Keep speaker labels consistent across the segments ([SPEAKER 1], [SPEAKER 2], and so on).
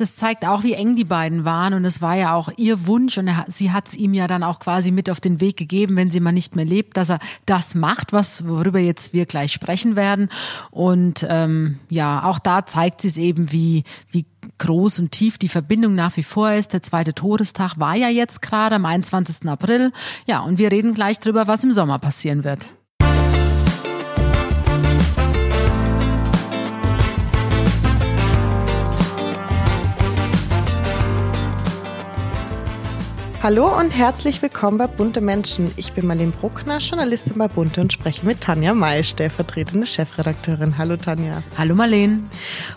[SPEAKER 1] das zeigt auch, wie eng die beiden waren und es war ja auch ihr Wunsch und er, sie hat es ihm ja dann auch quasi mit auf den Weg gegeben, wenn sie mal nicht mehr lebt, dass er das macht, was worüber jetzt wir gleich sprechen werden. Und ähm, ja, auch da zeigt sie es eben, wie wie groß und tief die Verbindung nach wie vor ist. Der zweite Todestag war ja jetzt gerade am 21. April. Ja, und wir reden gleich drüber, was im Sommer passieren wird.
[SPEAKER 2] Hallo und herzlich willkommen bei Bunte Menschen. Ich bin Marlene Bruckner, Journalistin bei Bunte und spreche mit Tanja May, stellvertretende Chefredakteurin. Hallo Tanja.
[SPEAKER 1] Hallo Marlene.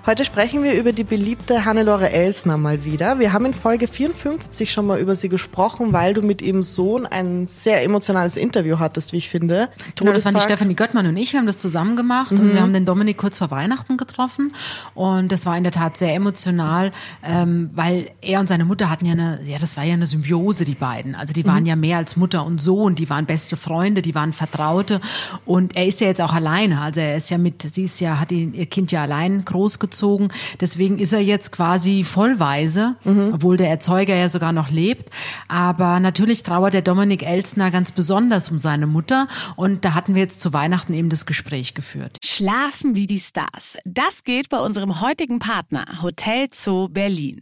[SPEAKER 2] Heute sprechen wir über die beliebte Hannelore Elsner mal wieder. Wir haben in Folge 54 schon mal über sie gesprochen, weil du mit ihrem Sohn ein sehr emotionales Interview hattest, wie ich finde.
[SPEAKER 1] Genau, das waren die Stefanie Göttmann und ich. Wir haben das zusammen gemacht mhm. und wir haben den Dominik kurz vor Weihnachten getroffen und das war in der Tat sehr emotional, ähm, weil er und seine Mutter hatten ja eine, ja, das war ja eine Symbiose Symbiose, die beiden. Also die waren mhm. ja mehr als Mutter und Sohn, die waren beste Freunde, die waren Vertraute. Und er ist ja jetzt auch alleine. Also er ist ja mit, sie ist ja, hat ihr Kind ja allein großgezogen. Deswegen ist er jetzt quasi vollweise, mhm. obwohl der Erzeuger ja sogar noch lebt. Aber natürlich trauert der Dominik Elsner ganz besonders um seine Mutter. Und da hatten wir jetzt zu Weihnachten eben das Gespräch geführt.
[SPEAKER 3] Schlafen wie die Stars. Das geht bei unserem heutigen Partner Hotel Zoo Berlin.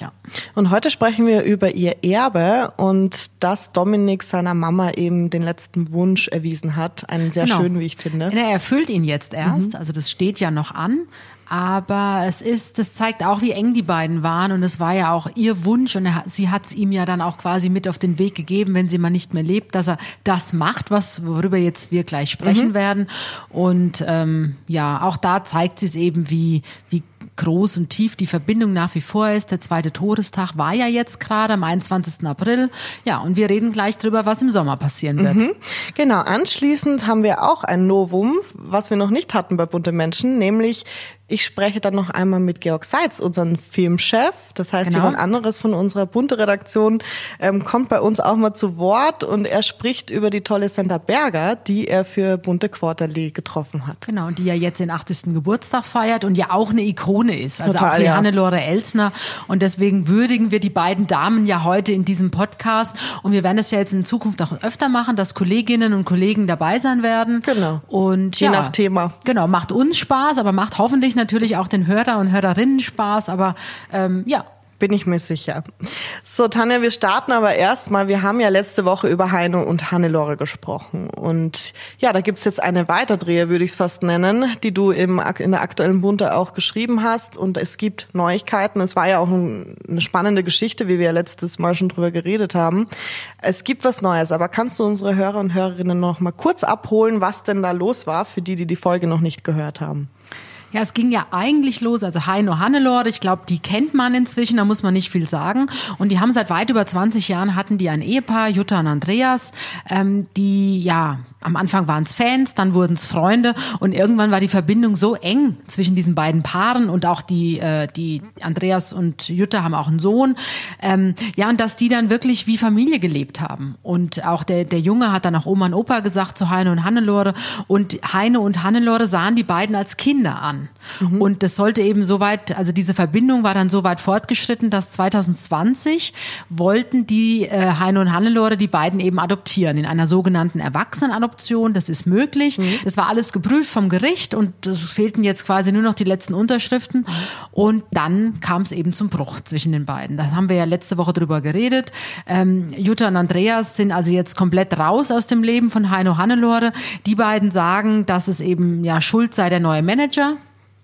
[SPEAKER 2] Ja. Und heute sprechen wir über ihr Erbe und dass Dominik seiner Mama eben den letzten Wunsch erwiesen hat. Einen sehr genau. schönen, wie ich finde.
[SPEAKER 1] Er erfüllt ihn jetzt erst. Mhm. Also das steht ja noch an. Aber es ist, das zeigt auch, wie eng die beiden waren und es war ja auch ihr Wunsch und er, sie hat es ihm ja dann auch quasi mit auf den Weg gegeben, wenn sie mal nicht mehr lebt, dass er das macht, was worüber jetzt wir gleich sprechen mhm. werden. Und ähm, ja, auch da zeigt sie es eben, wie wie groß und tief die Verbindung nach wie vor ist. Der zweite Todestag war ja jetzt gerade am 21. April. Ja, und wir reden gleich drüber, was im Sommer passieren wird. Mhm.
[SPEAKER 2] Genau, anschließend haben wir auch ein Novum, was wir noch nicht hatten bei Bunte Menschen, nämlich ich spreche dann noch einmal mit Georg Seitz, unseren Filmchef. Das heißt, genau. jemand anderes von unserer bunte Redaktion ähm, kommt bei uns auch mal zu Wort und er spricht über die tolle Santa Berger, die er für bunte Quarterly getroffen hat.
[SPEAKER 1] Genau, und die ja jetzt den 80. Geburtstag feiert und ja auch eine Ikone ist. Also Total, auch wie ja. Hannelore Elsner. Und deswegen würdigen wir die beiden Damen ja heute in diesem Podcast. Und wir werden es ja jetzt in Zukunft auch öfter machen, dass Kolleginnen und Kollegen dabei sein werden.
[SPEAKER 2] Genau.
[SPEAKER 1] Und
[SPEAKER 2] Je ja, nach Thema.
[SPEAKER 1] Genau, macht uns Spaß, aber macht hoffentlich natürlich auch den Hörer und Hörerinnen Spaß. Aber ähm, ja,
[SPEAKER 2] bin ich mir sicher. So, Tanja, wir starten aber erstmal. Wir haben ja letzte Woche über Heino und Hannelore gesprochen. Und ja, da gibt's jetzt eine Weiterdrehe, würde ich es fast nennen, die du im, in der aktuellen Bunte auch geschrieben hast. Und es gibt Neuigkeiten. Es war ja auch eine spannende Geschichte, wie wir ja letztes Mal schon drüber geredet haben. Es gibt was Neues, aber kannst du unsere Hörer und Hörerinnen noch mal kurz abholen, was denn da los war, für die, die die Folge noch nicht gehört haben?
[SPEAKER 1] Ja, es ging ja eigentlich los, also Heino Hannelore, ich glaube, die kennt man inzwischen, da muss man nicht viel sagen. Und die haben seit weit über 20 Jahren hatten die ein Ehepaar, Jutta und Andreas, ähm, die ja am Anfang waren es Fans, dann wurden es Freunde und irgendwann war die Verbindung so eng zwischen diesen beiden Paaren und auch die, äh, die Andreas und Jutta haben auch einen Sohn. Ähm, ja, und dass die dann wirklich wie Familie gelebt haben. Und auch der, der Junge hat dann auch Oma und Opa gesagt zu Heine und Hannelore und Heine und Hannelore sahen die beiden als Kinder an. Mhm. Und das sollte eben so weit, also diese Verbindung war dann so weit fortgeschritten, dass 2020 wollten die äh, Heine und Hannelore die beiden eben adoptieren in einer sogenannten Erwachsenenadoption Kaufmanoption, das ist möglich. Mhm. Das war alles geprüft vom Gericht und es fehlten jetzt quasi nur noch die letzten Unterschriften. Und dann kam es eben zum Bruch zwischen den beiden. Da haben wir ja letzte Woche drüber geredet. Ähm, Jutta und Andreas sind also jetzt komplett raus aus dem Leben von Heino Hannelore. Die beiden sagen, dass es eben ja schuld sei der neue Manager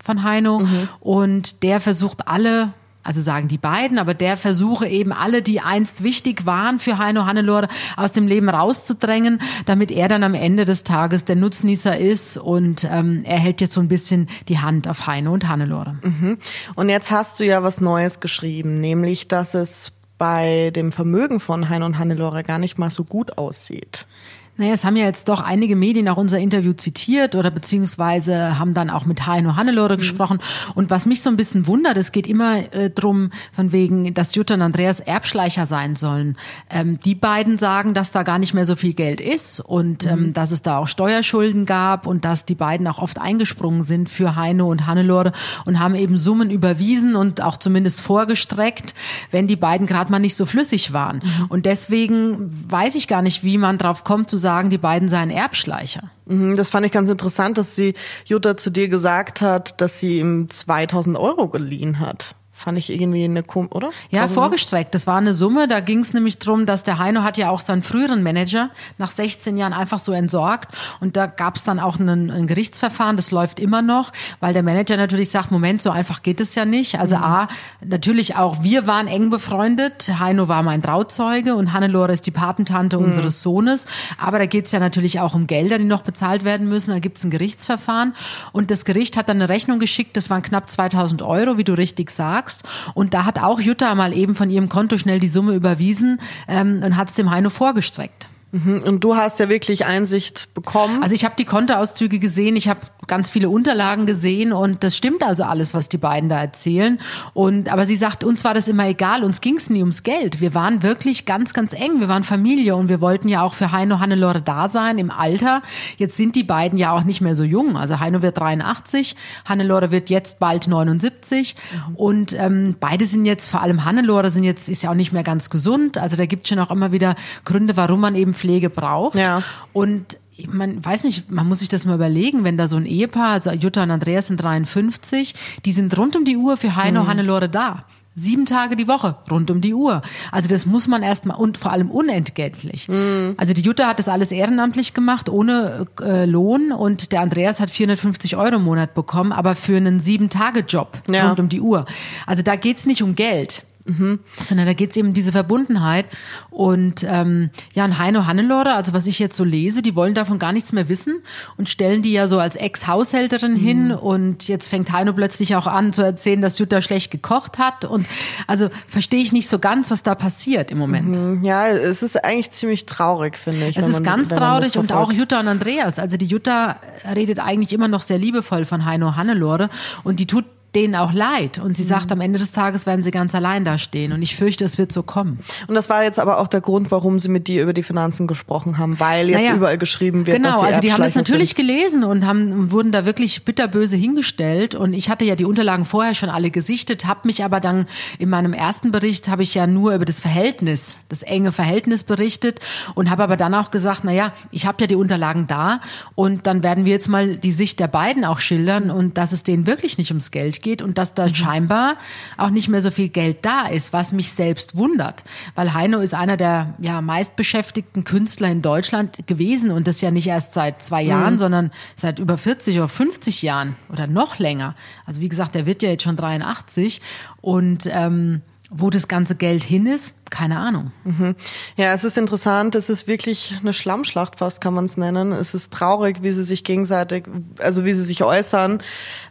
[SPEAKER 1] von Heino mhm. und der versucht alle also sagen die beiden, aber der versuche eben alle, die einst wichtig waren für Heino Hannelore, aus dem Leben rauszudrängen, damit er dann am Ende des Tages der Nutznießer ist und ähm, er hält jetzt so ein bisschen die Hand auf Heino und Hannelore.
[SPEAKER 2] Mhm. Und jetzt hast du ja was Neues geschrieben, nämlich, dass es bei dem Vermögen von Heino und Hannelore gar nicht mal so gut aussieht.
[SPEAKER 1] Naja, es haben ja jetzt doch einige Medien auch unser Interview zitiert oder beziehungsweise haben dann auch mit Heino Hannelore mhm. gesprochen. Und was mich so ein bisschen wundert, es geht immer äh, drum, von wegen, dass Jutta und Andreas Erbschleicher sein sollen. Ähm, die beiden sagen, dass da gar nicht mehr so viel Geld ist und ähm, mhm. dass es da auch Steuerschulden gab und dass die beiden auch oft eingesprungen sind für Heino und Hannelore und haben eben Summen überwiesen und auch zumindest vorgestreckt, wenn die beiden gerade mal nicht so flüssig waren. Mhm. Und deswegen weiß ich gar nicht, wie man drauf kommt zu sagen, die beiden seien Erbschleicher.
[SPEAKER 2] Mhm, das fand ich ganz interessant, dass sie Jutta zu dir gesagt hat, dass sie ihm 2000 Euro geliehen hat. Fand ich irgendwie eine, oder?
[SPEAKER 1] Ja, Tausend vorgestreckt. Das war eine Summe. Da ging es nämlich drum, dass der Heino hat ja auch seinen früheren Manager nach 16 Jahren einfach so entsorgt. Und da gab es dann auch ein, ein, Gerichtsverfahren. Das läuft immer noch, weil der Manager natürlich sagt, Moment, so einfach geht es ja nicht. Also mhm. A, natürlich auch wir waren eng befreundet. Heino war mein Trauzeuge und Hannelore ist die Patentante mhm. unseres Sohnes. Aber da geht es ja natürlich auch um Gelder, die noch bezahlt werden müssen. Da gibt es ein Gerichtsverfahren. Und das Gericht hat dann eine Rechnung geschickt. Das waren knapp 2000 Euro, wie du richtig sagst sagst. Und da hat auch Jutta mal eben von ihrem Konto schnell die Summe überwiesen ähm, und hat es dem Heino vorgestreckt.
[SPEAKER 2] Mhm. Und du hast ja wirklich Einsicht bekommen.
[SPEAKER 1] Also ich habe die Kontoauszüge gesehen, ich habe ganz viele Unterlagen gesehen und das stimmt also alles, was die beiden da erzählen. Und aber sie sagt, uns war das immer egal, uns ging es nie ums Geld. Wir waren wirklich ganz, ganz eng. Wir waren Familie und wir wollten ja auch für Heino Hannelore da sein im Alter. Jetzt sind die beiden ja auch nicht mehr so jung. Also Heino wird 83, Hannelore wird jetzt bald 79 mhm. und ähm, beide sind jetzt, vor allem Hannelore sind jetzt ist ja auch nicht mehr ganz gesund. Also da gibt es schon auch immer wieder Gründe, warum man eben Pflege braucht. Ja. Und man weiß nicht, man muss sich das mal überlegen, wenn da so ein Ehepaar, also Jutta und Andreas sind 53, die sind rund um die Uhr für Heino mhm. Hannelore da. Sieben Tage die Woche, rund um die Uhr. Also das muss man erstmal und vor allem unentgeltlich. Mhm. Also die Jutta hat das alles ehrenamtlich gemacht, ohne äh, Lohn und der Andreas hat 450 Euro im Monat bekommen, aber für einen Sieben-Tage-Job ja. rund um die Uhr. Also da geht's nicht um Geld. Mhm. Sondern da geht's eben um diese Verbundenheit. Und ähm, ja, und Heino Hannelore, also was ich jetzt so lese, die wollen davon gar nichts mehr wissen und stellen die ja so als Ex-Haushälterin mhm. hin. Und jetzt fängt Heino plötzlich auch an zu erzählen, dass Jutta schlecht gekocht hat. Und also verstehe ich nicht so ganz, was da passiert im Moment.
[SPEAKER 2] Mhm. Ja, es ist eigentlich ziemlich traurig, finde ich.
[SPEAKER 1] Es ist ganz traurig und auch Jutta und Andreas. Also die Jutta redet eigentlich immer noch sehr liebevoll von Heino Hannelore und die tut denen auch leid. Und sie sagt, am Ende des Tages werden sie ganz allein da stehen. Und ich fürchte, es wird so kommen.
[SPEAKER 2] Und das war jetzt aber auch der Grund, warum sie mit dir über die Finanzen gesprochen haben, weil jetzt naja, überall geschrieben wird,
[SPEAKER 1] genau,
[SPEAKER 2] dass
[SPEAKER 1] sie also die haben das natürlich sind. gelesen und haben, wurden da wirklich bitterböse hingestellt. Und ich hatte ja die Unterlagen vorher schon alle gesichtet, habe mich aber dann in meinem ersten Bericht habe ich ja nur über das Verhältnis, das enge Verhältnis berichtet und habe aber dann auch gesagt, na ja, ich habe ja die Unterlagen da und dann werden wir jetzt mal die Sicht der beiden auch schildern und dass es denen wirklich nicht ums Geld geht und dass da mhm. scheinbar auch nicht mehr so viel Geld da ist, was mich selbst wundert. Weil Heino ist einer der ja, meistbeschäftigten Künstler in Deutschland gewesen und das ja nicht erst seit zwei Jahren, mhm. sondern seit über 40 oder 50 Jahren oder noch länger. Also wie gesagt, der wird ja jetzt schon 83 und ähm, wo das ganze Geld hin ist, keine Ahnung.
[SPEAKER 2] Mhm. Ja, es ist interessant. Es ist wirklich eine Schlammschlacht fast, kann man es nennen. Es ist traurig, wie sie sich gegenseitig, also wie sie sich äußern.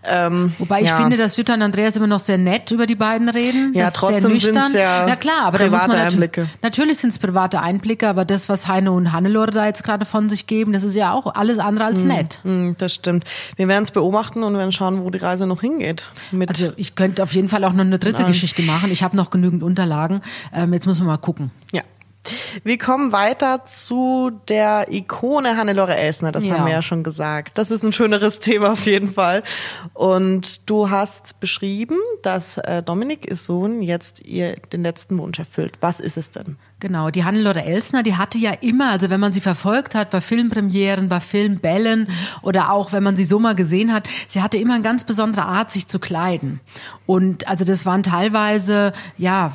[SPEAKER 1] Ähm, Wobei ich ja. finde, dass Jutta und Andreas immer noch sehr nett über die beiden reden.
[SPEAKER 2] Ja, das trotzdem sind es ja
[SPEAKER 1] Na klar, aber private da muss man Einblicke. Natürlich sind es private Einblicke, aber das, was Heino und Hannelore da jetzt gerade von sich geben, das ist ja auch alles andere als mhm. nett.
[SPEAKER 2] Mhm, das stimmt. Wir werden es beobachten und werden schauen, wo die Reise noch hingeht.
[SPEAKER 1] also ich könnte auf jeden Fall auch noch eine dritte Nein. Geschichte machen. Ich habe noch genügend Unterlagen. Ähm, jetzt müssen wir mal gucken.
[SPEAKER 2] Ja. Wir kommen weiter zu der Ikone Hannelore Elsner, das
[SPEAKER 1] Ja.
[SPEAKER 2] haben wir ja schon gesagt. Das ist ein schöneres Thema auf jeden Fall. Und du hast beschrieben, dass äh, Dominik, ihr Sohn, jetzt ihr den letzten Wunsch erfüllt. Was ist es denn?
[SPEAKER 1] Genau, die Hannelore Elsner, die hatte ja immer, also wenn man sie verfolgt hat, bei Filmpremieren, bei Filmbällen oder auch wenn man sie so mal gesehen hat, sie hatte immer eine ganz besondere Art, sich zu kleiden. Und also das waren teilweise, ja,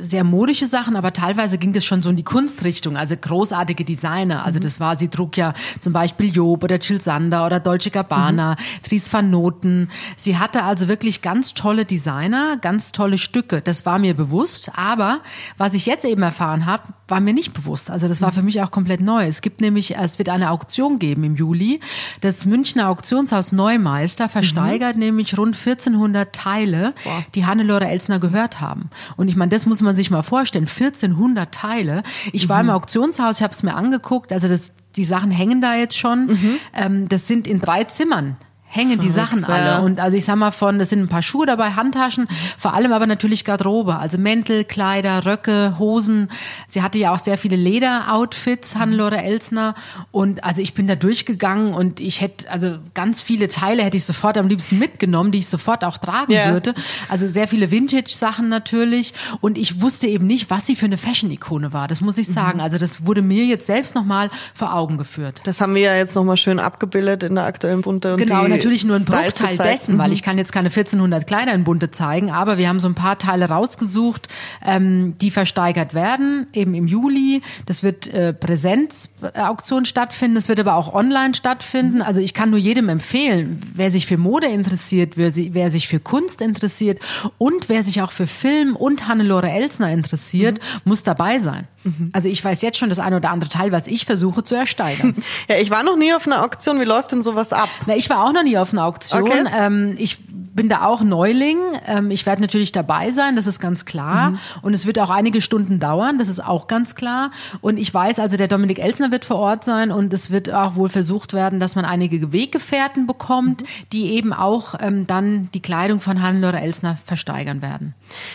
[SPEAKER 1] sehr modische Sachen, aber teilweise ging das schon so in die Kunstrichtung, also großartige Designer. Also das war, sie trug ja zum Beispiel Job oder Jill Sander oder Dolce Gabbana, Dries van Noten. Sie hatte also wirklich ganz tolle Designer, ganz tolle Stücke. Das war mir bewusst, aber was ich jetzt eben erfahren habe, war mir nicht bewusst. Also das war für mich auch komplett neu. Es gibt nämlich, es wird eine Auktion geben im Juli. Das Münchner Auktionshaus Neumeister versteigert nämlich rund 1400 Teile, die Hannelore Elsner gehört haben. Und ich meine, das muss man sich mal vorstellen. 1400 Teile. Ich war im Auktionshaus, ich habe es mir angeguckt. Also das, die Sachen hängen da jetzt schon. Ähm, das sind in drei Zimmern hängen die Sachen
[SPEAKER 2] ja.
[SPEAKER 1] alle. Und also ich sag mal von, das sind ein paar Schuhe dabei, Handtaschen, vor allem aber natürlich Garderobe, also Mäntel, Kleider, Röcke, Hosen. Sie hatte ja auch sehr viele Lederoutfits, Hannelore Elsner. Und also ich bin da durchgegangen und ich hätte, also ganz viele Teile hätte ich sofort am liebsten mitgenommen, die ich sofort auch tragen
[SPEAKER 2] Ja.
[SPEAKER 1] würde. Also sehr viele Vintage-Sachen natürlich. Und ich wusste eben nicht, was sie für eine Fashion-Ikone war. Das muss ich sagen. Also das wurde mir jetzt selbst nochmal vor Augen geführt.
[SPEAKER 2] Das haben wir ja jetzt nochmal schön abgebildet in der aktuellen Bunte. Und
[SPEAKER 1] Genau,
[SPEAKER 2] die
[SPEAKER 1] natürlich nur ein Bruchteil
[SPEAKER 2] gezeigt.
[SPEAKER 1] dessen, weil ich kann jetzt keine 1400 Kleider in Bunte zeigen, aber wir haben so ein paar Teile rausgesucht, ähm, die versteigert werden, eben im Juli. Das wird äh, Präsenzauktion stattfinden, es wird aber auch online stattfinden. Also ich kann nur jedem empfehlen, wer sich für Mode interessiert, wer, wer sich für Kunst interessiert und wer sich auch für Film und Hannelore Elsner interessiert, muss dabei sein. Also ich weiß jetzt schon das eine oder andere Teil, was ich versuche zu ersteigern.
[SPEAKER 2] Ja, ich war noch nie auf einer Auktion. Wie läuft denn sowas ab?
[SPEAKER 1] Na, ich war auch noch nie auf einer Auktion.
[SPEAKER 2] Okay.
[SPEAKER 1] Ähm, ich bin da auch Neuling. Ähm, ich werde natürlich dabei sein, das ist ganz klar.
[SPEAKER 2] Mhm.
[SPEAKER 1] Und es wird auch einige Stunden dauern, das ist auch ganz klar. Und ich weiß, also der Dominik Elsner wird vor Ort sein und es wird auch wohl versucht werden, dass man einige Weggefährten bekommt,
[SPEAKER 2] Mhm.
[SPEAKER 1] die eben auch ähm, dann die Kleidung von Hannelore Elsner versteigern werden.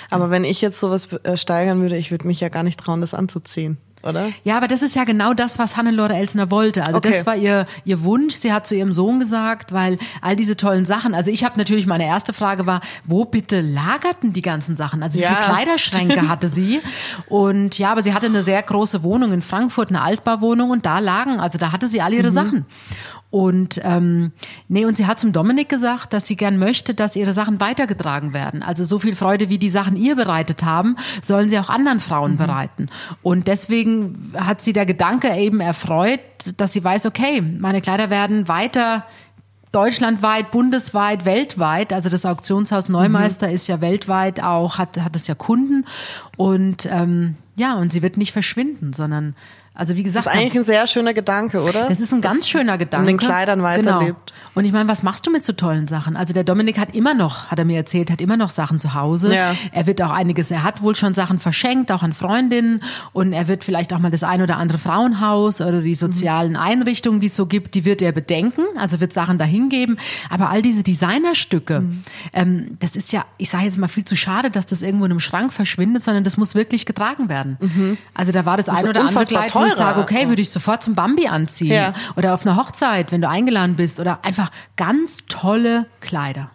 [SPEAKER 2] Aber wenn ich jetzt sowas äh, steigern würde, ich würde mich ja gar nicht trauen, das anzuziehen, oder?
[SPEAKER 1] Ja, aber das ist ja genau das, was Hannelore Elsner wollte. Also
[SPEAKER 2] Okay.
[SPEAKER 1] das war ihr, ihr Wunsch. Sie hat zu ihrem Sohn gesagt, weil all diese tollen Sachen, also ich habe natürlich, meine erste Frage war, wo bitte lagerten die ganzen Sachen? Also wie
[SPEAKER 2] Ja,
[SPEAKER 1] viele Kleiderschränke hatte sie? Und ja, aber sie hatte eine sehr große Wohnung in Frankfurt, eine Altbauwohnung und da lagen, also da hatte sie alle
[SPEAKER 2] Mhm.
[SPEAKER 1] ihre Sachen. Und ähm, nee, und sie hat zum Dominik gesagt, dass sie gern möchte, dass ihre Sachen weitergetragen werden. Also so viel Freude, wie die Sachen ihr bereitet haben, sollen sie auch anderen Frauen
[SPEAKER 2] Mhm.
[SPEAKER 1] bereiten. Und deswegen hat sie der Gedanke eben erfreut, dass sie weiß, okay, meine Kleider werden weiter deutschlandweit, bundesweit, weltweit. Also das Auktionshaus Neumeister ist ja weltweit auch, hat, hat es ja Kunden. Und ähm, ja, und sie wird nicht verschwinden, sondern also wie gesagt,
[SPEAKER 2] Das ist eigentlich ein sehr schöner Gedanke, oder?
[SPEAKER 1] das ist ein ganz schöner Gedanke.
[SPEAKER 2] Um den Kleidern weiterlebt.
[SPEAKER 1] Genau. Und ich meine, was machst du mit so tollen Sachen? Also der Dominik hat immer noch, hat er mir erzählt, hat immer noch Sachen zu Hause.
[SPEAKER 2] Ja.
[SPEAKER 1] Er wird auch einiges, er hat wohl schon Sachen verschenkt, auch an Freundinnen. Und er wird vielleicht auch mal das ein oder andere Frauenhaus oder die sozialen Einrichtungen, die es so gibt, die wird er bedenken. Also wird Sachen dahin geben. Aber all diese Designerstücke, ähm, das ist ja, ich sage jetzt mal viel zu schade, dass das irgendwo in einem Schrank verschwindet, sondern das muss wirklich getragen werden. Also da war das,
[SPEAKER 2] ist
[SPEAKER 1] ein oder andere Kleid, ich sage, okay, würde ich sofort zum Bambi anziehen.
[SPEAKER 2] Ja.
[SPEAKER 1] Oder auf einer Hochzeit, wenn du eingeladen bist. Oder einfach ganz tolle Kleider.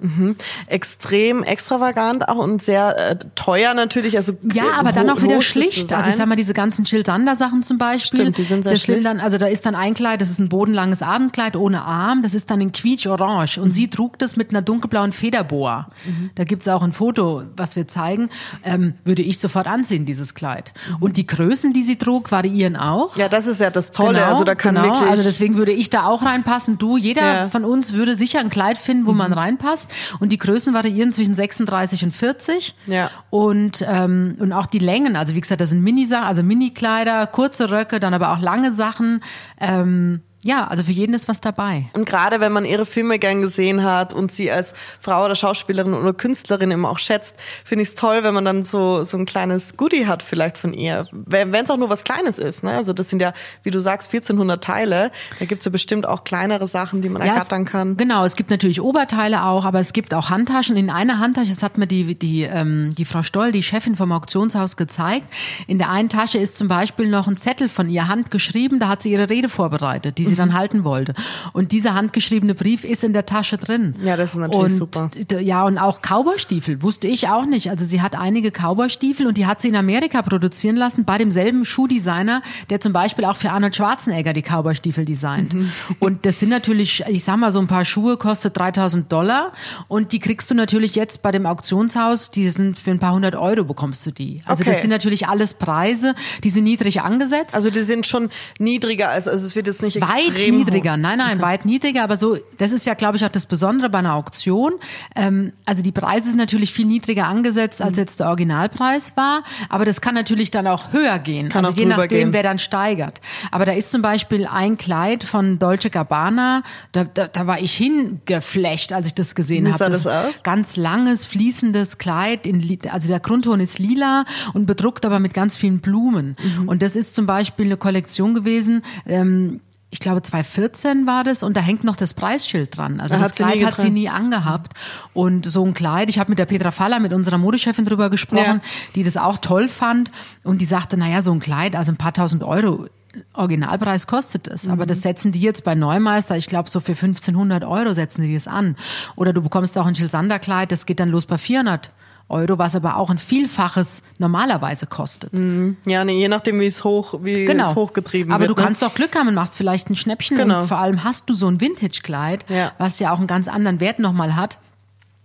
[SPEAKER 2] Extrem extravagant auch und sehr äh, teuer natürlich. Also
[SPEAKER 1] Ja,
[SPEAKER 2] ho-
[SPEAKER 1] aber dann auch wieder schlicht.
[SPEAKER 2] Design.
[SPEAKER 1] Also ich sag mal, diese ganzen Jill Sander Sachen zum Beispiel.
[SPEAKER 2] Stimmt, die sind sehr
[SPEAKER 1] das sind
[SPEAKER 2] schlicht.
[SPEAKER 1] dann, also da ist dann ein Kleid, das ist ein bodenlanges Abendkleid ohne Arm. Das ist dann in quietsch-orange. Und sie trug das mit einer dunkelblauen Federboa. Da gibt's auch ein Foto, was wir zeigen. Ähm, würde ich sofort anziehen, dieses Kleid. Und die Größen, die sie trug, variieren auch.
[SPEAKER 2] Ja, das ist ja das Tolle.
[SPEAKER 1] Genau,
[SPEAKER 2] also da kann
[SPEAKER 1] genau.
[SPEAKER 2] wirklich
[SPEAKER 1] Also deswegen würde ich da auch reinpassen. Du, jeder
[SPEAKER 2] Ja. Mhm.
[SPEAKER 1] von uns würde sicher ein Kleid finden, wo man reinpasst. Und die Größen variieren zwischen 36 und 40.
[SPEAKER 2] Ja.
[SPEAKER 1] Und, ähm, und auch die Längen. Also wie gesagt, das sind Mini-Sachen, also Mini-Kleider, kurze Röcke, dann aber auch lange Sachen. Ähm, ja, also für jeden ist was dabei.
[SPEAKER 2] Und gerade wenn man ihre Filme gern gesehen hat und sie als Frau oder Schauspielerin oder Künstlerin immer auch schätzt, finde ich es toll, wenn man dann so, so ein kleines Goodie hat vielleicht von ihr. Wenn es auch nur was Kleines ist. Ne? Also das sind ja, wie du sagst, 1400 Teile. Da gibt es ja bestimmt auch kleinere Sachen, die man ja, ergattern kann.
[SPEAKER 1] genau, es gibt natürlich Oberteile auch, aber es gibt auch Handtaschen. In einer Handtasche, das hat mir die, die, ähm, die Frau Stoll, die Chefin vom Auktionshaus, gezeigt. In der einen Tasche ist zum Beispiel noch ein Zettel von ihr handgeschrieben, da hat sie ihre Rede vorbereitet, die sie dann halten wollte. Und dieser handgeschriebene Brief ist in der Tasche drin.
[SPEAKER 2] Ja, das ist natürlich
[SPEAKER 1] und,
[SPEAKER 2] super.
[SPEAKER 1] Ja, und auch Cowboystiefel wusste ich auch nicht. Also sie hat einige Cowboystiefel und die hat sie in Amerika produzieren lassen bei demselben Schuhdesigner, der zum Beispiel auch für Arnold Schwarzenegger die Cowboystiefel designt. Mhm. Und das sind natürlich, ich sag mal, so ein paar Schuhe kostet 3000 Dollar und die kriegst du natürlich jetzt bei dem Auktionshaus, die sind für ein paar hundert Euro bekommst du die. Also okay. das sind natürlich alles Preise, die sind niedrig angesetzt.
[SPEAKER 2] Also die sind schon niedriger, als, also es wird jetzt nicht
[SPEAKER 1] Weit niedriger, nein, nein, okay. weit niedriger, aber so, das ist ja, glaube ich, auch das Besondere bei einer Auktion. Ähm, also die Preise sind natürlich viel niedriger angesetzt, als mhm. jetzt der Originalpreis war, aber das kann natürlich dann auch höher gehen,
[SPEAKER 2] kann
[SPEAKER 1] also
[SPEAKER 2] je
[SPEAKER 1] nachdem,
[SPEAKER 2] gehen.
[SPEAKER 1] wer dann steigert. Aber da ist zum Beispiel ein Kleid von Dolce Gabbana, da, da, da war ich hingeflecht, als ich das gesehen habe.
[SPEAKER 2] Das, das
[SPEAKER 1] ganz langes, fließendes Kleid, in, also der Grundton ist lila und bedruckt aber mit ganz vielen Blumen. Mhm. Und das ist zum Beispiel eine Kollektion gewesen, ähm, ich glaube 2014 war das und da hängt noch das Preisschild dran. Also da das Kleid hat sie nie angehabt und so ein Kleid, ich habe mit der Petra Faller, mit unserer Modechefin drüber gesprochen, ja. die das auch toll fand und die sagte, naja, so ein Kleid, also ein paar tausend Euro, Originalpreis kostet es, aber das mhm. setzen die jetzt bei Neumeister, ich glaube so für 1500 Euro setzen die das an. Oder du bekommst auch ein Jill Sander Kleid, das geht dann los bei 400 Euro, was aber auch ein Vielfaches normalerweise kostet.
[SPEAKER 2] Mhm. Ja, nee, je nachdem, wie es hoch, wie genau. es hochgetrieben
[SPEAKER 1] aber
[SPEAKER 2] wird.
[SPEAKER 1] Aber du ne? kannst doch Glück haben und machst vielleicht ein Schnäppchen genau. und vor allem hast du so ein Vintage-Kleid, ja. was ja auch einen ganz anderen Wert nochmal hat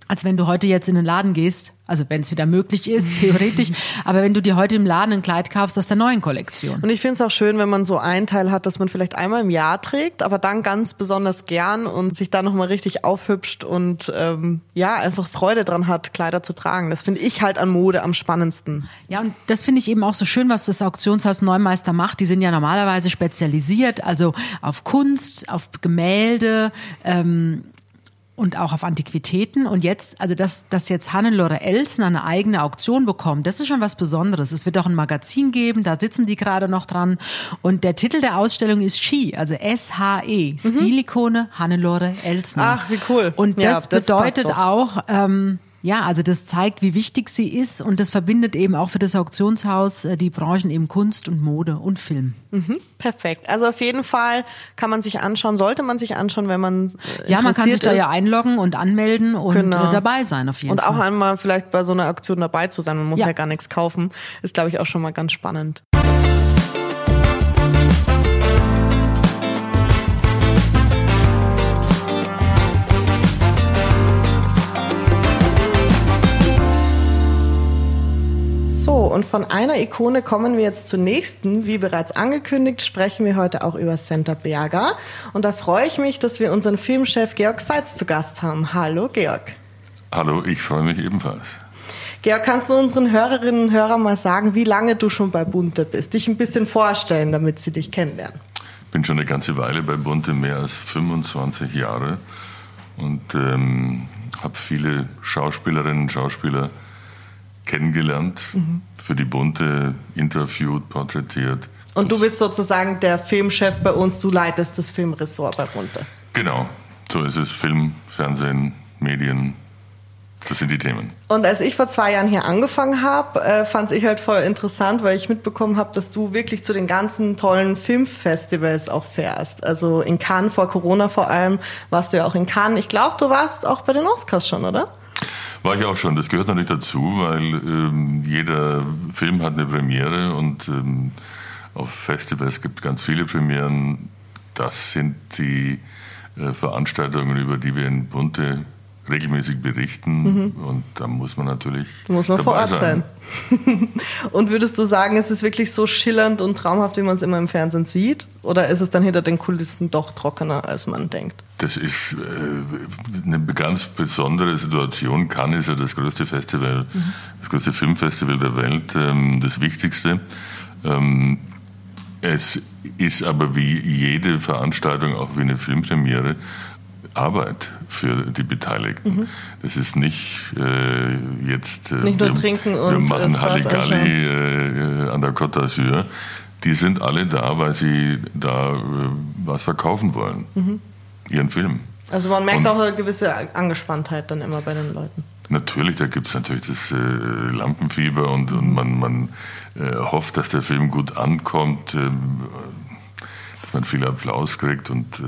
[SPEAKER 1] als wenn du heute jetzt in den Laden gehst, also wenn es wieder möglich ist, theoretisch, aber wenn du dir heute im Laden ein Kleid kaufst aus der neuen Kollektion.
[SPEAKER 2] Und ich finde es auch schön, wenn man so einen Teil hat, dass man vielleicht einmal im Jahr trägt, aber dann ganz besonders gern und sich dann nochmal richtig aufhübscht und ähm, ja, einfach Freude dran hat, Kleider zu tragen. Das finde ich halt an Mode am spannendsten.
[SPEAKER 1] Ja, und das finde ich eben auch so schön, was das Auktionshaus Neumeister macht. Die sind ja normalerweise spezialisiert, also auf Kunst, auf Gemälde, ähm, und auch auf Antiquitäten. Und jetzt, also dass, dass jetzt Hannelore Elsner eine eigene Auktion bekommt, das ist schon was Besonderes. Es wird auch ein Magazin geben, da sitzen die gerade noch dran. Und der Titel der Ausstellung ist Ski, also S-H-E, mhm. Stilikone Hannelore Elsner.
[SPEAKER 2] Ach, wie cool.
[SPEAKER 1] Und das, ja, das bedeutet auch, ähm, ja, also das zeigt, wie wichtig sie ist und das verbindet eben auch für das Auktionshaus äh, die Branchen eben Kunst und Mode und Film.
[SPEAKER 2] Mhm, perfekt. Also auf jeden Fall kann man sich anschauen, sollte man sich anschauen, wenn man
[SPEAKER 1] äh, Ja, man kann sich da ja einloggen und anmelden und genau. dabei sein auf jeden
[SPEAKER 2] und
[SPEAKER 1] Fall.
[SPEAKER 2] Und auch einmal vielleicht bei so einer Aktion dabei zu sein, man muss ja, ja gar nichts kaufen, ist glaube ich auch schon mal ganz spannend. Und von einer Ikone kommen wir jetzt zur nächsten. Wie bereits angekündigt, sprechen wir heute auch über Santa Berga. Und da freue ich mich, dass wir unseren Filmchef Georg Seitz zu Gast haben. Hallo, Georg.
[SPEAKER 4] Hallo, ich freue mich ebenfalls.
[SPEAKER 2] Georg, kannst du unseren Hörerinnen und Hörern mal sagen, wie lange du schon bei Bunte bist? Dich ein bisschen vorstellen, damit sie dich kennenlernen.
[SPEAKER 4] Ich bin schon eine ganze Weile bei Bunte, mehr als 25 Jahre. Und ähm, habe viele Schauspielerinnen und Schauspieler kennengelernt, mhm. für die Bunte interviewt, porträtiert.
[SPEAKER 2] Und du bist sozusagen der Filmchef bei uns, du leitest das Filmressort bei Bunte.
[SPEAKER 4] Genau, so ist es. Film, Fernsehen, Medien, das sind die Themen.
[SPEAKER 2] Und als ich vor zwei Jahren hier angefangen habe, äh, fand ich halt voll interessant, weil ich mitbekommen habe, dass du wirklich zu den ganzen tollen Filmfestivals auch fährst. Also in Cannes vor Corona vor allem warst du ja auch in Cannes. Ich glaube, du warst auch bei den Oscars schon, oder?
[SPEAKER 4] War ich auch schon. Das gehört natürlich dazu, weil ähm, jeder Film hat eine Premiere und ähm, auf Festivals gibt es ganz viele Premieren. Das sind die äh, Veranstaltungen, über die wir in Bunte regelmäßig berichten mhm. und da muss man natürlich
[SPEAKER 2] da muss man vor Ort sein. sein. und würdest du sagen, ist es wirklich so schillernd und traumhaft, wie man es immer im Fernsehen sieht? Oder ist es dann hinter den Kulissen doch trockener, als man denkt?
[SPEAKER 4] Das ist äh, eine ganz besondere Situation. Cannes ist ja das größte Festival, mhm. das größte Filmfestival der Welt, ähm, das wichtigste. Ähm, Es ist aber wie jede Veranstaltung, auch wie eine Filmpremiere, Arbeit für die Beteiligten. Mhm. Das ist nicht äh, jetzt
[SPEAKER 2] äh, nicht nur wir, trinken und
[SPEAKER 4] wir machen Halligalli äh, an der Côte d'Azur. Die sind alle da, weil sie da äh, was verkaufen wollen, mhm. ihren Film.
[SPEAKER 2] Also man merkt und, auch eine gewisse Angespanntheit dann immer bei den Leuten.
[SPEAKER 4] Natürlich, da gibt es natürlich das äh, Lampenfieber und, und man, man äh, hofft, dass der Film gut ankommt, ähm, dass man viel Applaus kriegt und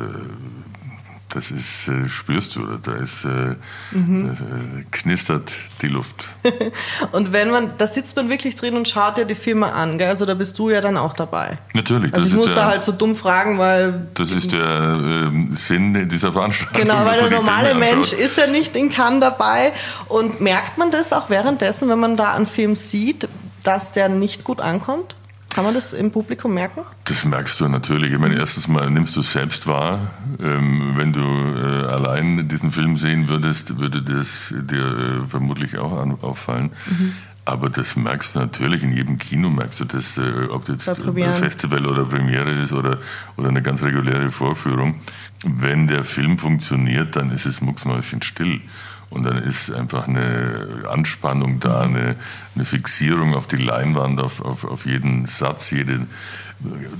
[SPEAKER 4] das ist, äh, spürst du, da ist, äh, mhm. äh, knistert die Luft.
[SPEAKER 2] und wenn man, da sitzt man wirklich drin und schaut dir die Filme an, gell? also da bist du ja dann auch dabei.
[SPEAKER 4] Natürlich.
[SPEAKER 2] Also ich muss da halt so dumm fragen, weil...
[SPEAKER 4] Das ist der äh, Sinn dieser Veranstaltung.
[SPEAKER 2] Genau, weil der normale Mensch ist ja nicht in Cannes dabei und merkt man das auch währenddessen, wenn man da einen Film sieht, dass der nicht gut ankommt? Kann man das im Publikum merken?
[SPEAKER 4] Das merkst du natürlich. Ich meine, erstens mal nimmst du es selbst wahr. Ähm, wenn du äh, allein diesen Film sehen würdest, würde das dir äh, vermutlich auch an, auffallen. Mhm. Aber das merkst du natürlich in jedem Kino, merkst du das, äh, ob jetzt ein Festival oder Premiere ist oder, oder eine ganz reguläre Vorführung. Wenn der Film funktioniert, dann ist es mucksmäuschen still. Und dann ist einfach eine Anspannung da, eine, eine Fixierung auf die Leinwand, auf, auf, auf jeden Satz, jeden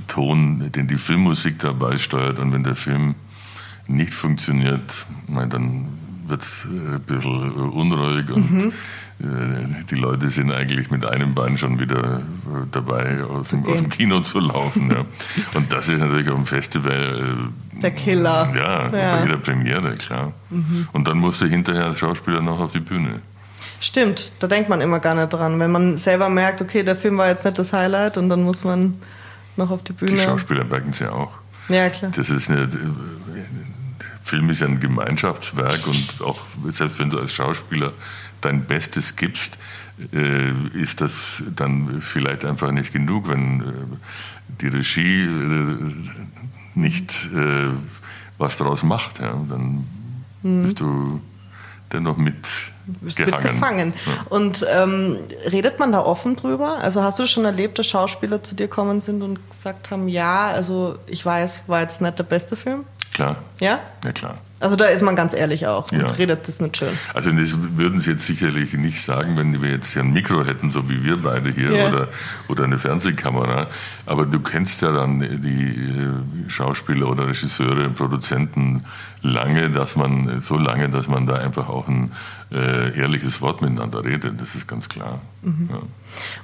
[SPEAKER 4] Ton, den die Filmmusik dabei steuert. Und wenn der Film nicht funktioniert, dann wird es äh, ein bisschen unruhig und mhm. Äh, die Leute sind eigentlich mit einem Bein schon wieder äh, dabei, aus dem, aus dem Kino zu laufen. Ja. Und das ist natürlich auf dem Festival
[SPEAKER 2] der Killer.
[SPEAKER 4] Ja, ja. bei jeder Premiere, klar. Mhm. Und dann musste hinterher als Schauspieler noch auf die Bühne.
[SPEAKER 2] Stimmt, da denkt man immer gar nicht dran. Wenn man selber merkt, okay, der Film war jetzt nicht das Highlight und dann muss man noch auf die Bühne. Die
[SPEAKER 4] Schauspieler merken es ja auch.
[SPEAKER 2] Ja, klar.
[SPEAKER 4] Das ist eine, Film ist ja ein Gemeinschaftswerk und auch selbst wenn du als Schauspieler dein Bestes gibst, äh, ist das dann vielleicht einfach nicht genug, wenn äh, die Regie äh, nicht was daraus macht. Ja, dann mhm. bist du dennoch mit bist gehangen.
[SPEAKER 2] mitgefangen. Ja. Und ähm, redet man da offen drüber? Also hast du schon erlebt, dass Schauspieler zu dir kommen sind und gesagt haben, ja, also ich weiß, war jetzt nicht der beste Film?
[SPEAKER 4] Klar.
[SPEAKER 2] Ja?
[SPEAKER 4] Ja, klar.
[SPEAKER 2] Also da ist man ganz ehrlich auch und ja. redet das nicht schön.
[SPEAKER 4] Also das würden Sie jetzt sicherlich nicht sagen, wenn wir jetzt hier ein Mikro hätten, so wie wir beide hier, ja. oder, oder eine Fernsehkamera. Aber du kennst ja dann die äh, Schauspieler oder Regisseure, Produzenten lange, dass man, so lange, dass man da einfach auch ein äh, ehrliches Wort miteinander redet. Das ist ganz klar. Mhm. Ja.